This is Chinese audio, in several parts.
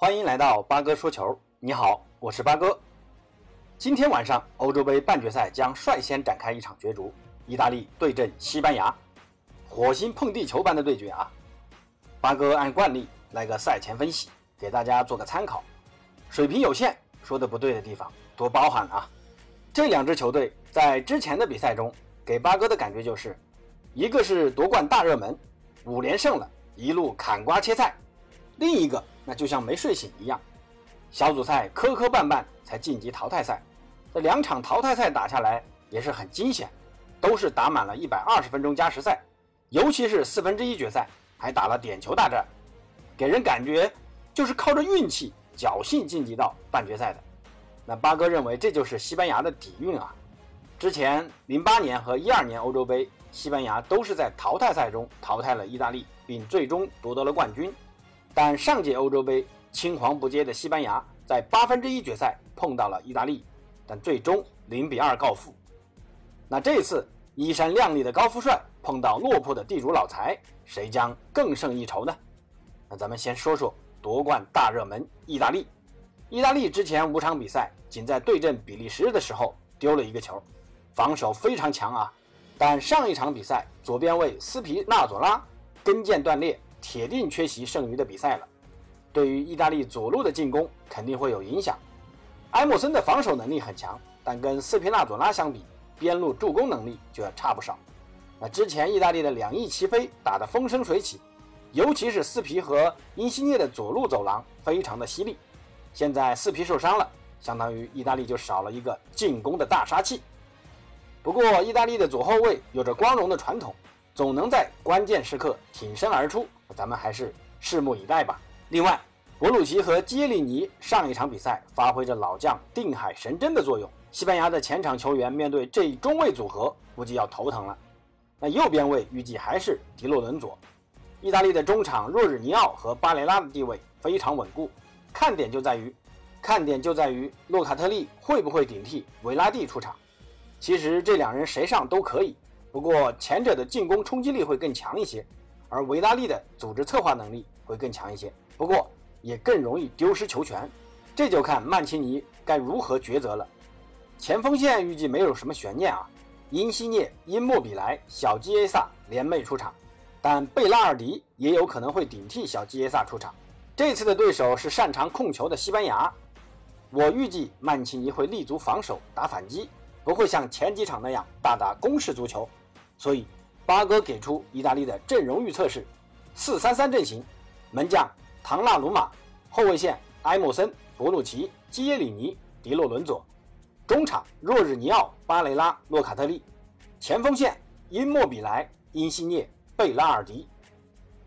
欢迎来到八哥说球。你好，我是八哥。今天晚上欧洲杯半决赛将率先展开一场角逐，意大利对阵西班牙，火星碰地球般的对决啊！八哥按惯例来个赛前分析，给大家做个参考。水平有限，说的不对的地方多包涵啊。这两支球队在之前的比赛中给八哥的感觉就是，一个是夺冠大热门，五连胜了，一路砍瓜切菜；另一个那就像没睡醒一样，小组赛磕磕绊绊才晋级淘汰赛。这两场淘汰赛打下来也是很惊险，都是打满了一百二十分钟加时赛，尤其是四分之一决赛还打了点球大战，给人感觉就是靠着运气、侥幸晋级到半决赛的。那八哥认为这就是西班牙的底蕴啊！之前零八年和一二年欧洲杯，西班牙都是在淘汰赛中淘汰了意大利，并最终夺得了冠军。但上届欧洲杯青黄不接的西班牙，在八分之一决赛碰到了意大利，但最终零比二告负。那这次衣衫亮丽的高富帅碰到落魄的地主老财，谁将更胜一筹呢？那咱们先说说夺冠大热门意大利。意大利之前五场比赛。仅在对阵比利时的时候丢了一个球，防守非常强啊。但上一场比赛，左边卫斯皮纳佐拉跟腱断裂，铁定缺席剩余的比赛了。对于意大利左路的进攻肯定会有影响。埃姆森的防守能力很强，但跟斯皮纳佐拉相比，边路助攻能力就要差不少。那之前意大利的两翼齐飞打得风生水起，尤其是斯皮和因西涅的左路走廊非常的犀利。现在斯皮受伤了。相当于意大利就少了一个进攻的大杀器。不过，意大利的左后卫有着光荣的传统，总能在关键时刻挺身而出。咱们还是拭目以待吧。另外，博鲁奇和基耶里尼上一场比赛发挥着老将定海神针的作用。西班牙的前场球员面对这一中卫组合，估计要头疼了。那右边卫预计还是迪洛伦佐。意大利的中场若日尼奥和巴雷拉的地位非常稳固，看点就在于。看点就在于洛卡特利会不会顶替维拉蒂出场。其实这两人谁上都可以，不过前者的进攻冲击力会更强一些，而维拉利的组织策划能力会更强一些。不过也更容易丢失球权，这就看曼奇尼该如何抉择了。前锋线预计没有什么悬念啊，因西涅、因莫比莱、小基耶萨联袂出场，但贝拉尔迪也有可能会顶替小基耶萨出场。这次的对手是擅长控球的西班牙。我预计曼奇尼会立足防守打反击，不会像前几场那样大打攻势足球。所以八哥给出意大利的阵容预测是四三三阵型：门将唐纳鲁马，后卫线埃莫森、博努奇、基耶里尼、迪洛伦佐，中场若日尼奥、巴雷拉、洛卡特利，前锋线因莫比莱、因西涅、贝拉尔迪。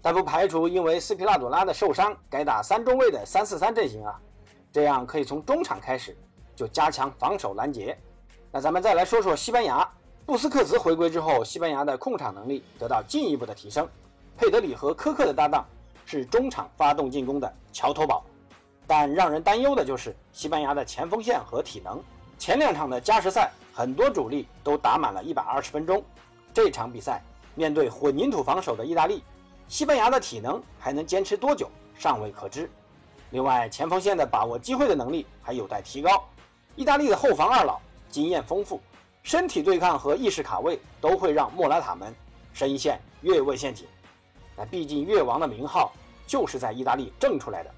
但不排除因为斯皮纳佐拉的受伤改打三中卫的三四三阵型啊。这样可以从中场开始就加强防守拦截。那咱们再来说说西班牙，布斯克茨回归之后，西班牙的控场能力得到进一步的提升。佩德里和科克的搭档是中场发动进攻的桥头堡。但让人担忧的就是西班牙的前锋线和体能。前两场的加时赛，很多主力都打满了一百二十分钟。这场比赛面对混凝土防守的意大利，西班牙的体能还能坚持多久，尚未可知。另外，前锋线的把握机会的能力还有待提高。意大利的后防二老经验丰富，身体对抗和意识卡位都会让莫拉塔们深陷越位陷阱。那毕竟越王的名号就是在意大利挣出来的，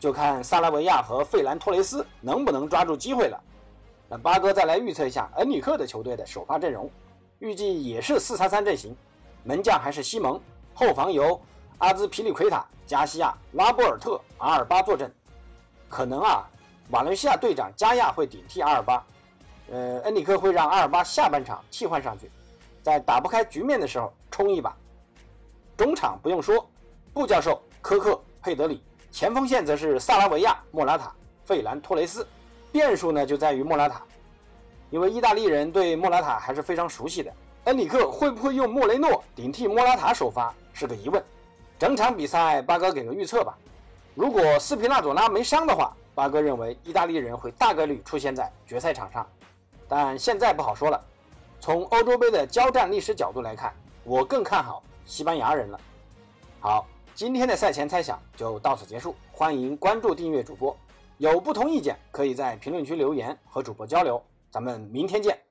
就看萨拉维亚和费兰托雷斯能不能抓住机会了。那八哥再来预测一下恩里克的球队的首发阵容，预计也是四三三阵型，门将还是西蒙，后防由。阿兹皮利奎塔、加西亚、拉波尔特、阿尔巴坐镇，可能啊，瓦伦西亚队长加亚会顶替阿尔巴，呃，恩里克会让阿尔巴下半场替换上去，在打不开局面的时候冲一把。中场不用说，布教授、科克、佩德里，前锋线则是萨拉维亚、莫拉塔、费兰托雷斯，变数呢就在于莫拉塔，因为意大利人对莫拉塔还是非常熟悉的，恩里克会不会用莫雷诺顶替莫拉塔首发是个疑问。整场比赛，八哥给个预测吧。如果斯皮纳佐拉没伤的话，八哥认为意大利人会大概率出现在决赛场上。但现在不好说了。从欧洲杯的交战历史角度来看，我更看好西班牙人了。好，今天的赛前猜想就到此结束，欢迎关注订阅主播，有不同意见可以在评论区留言和主播交流，咱们明天见。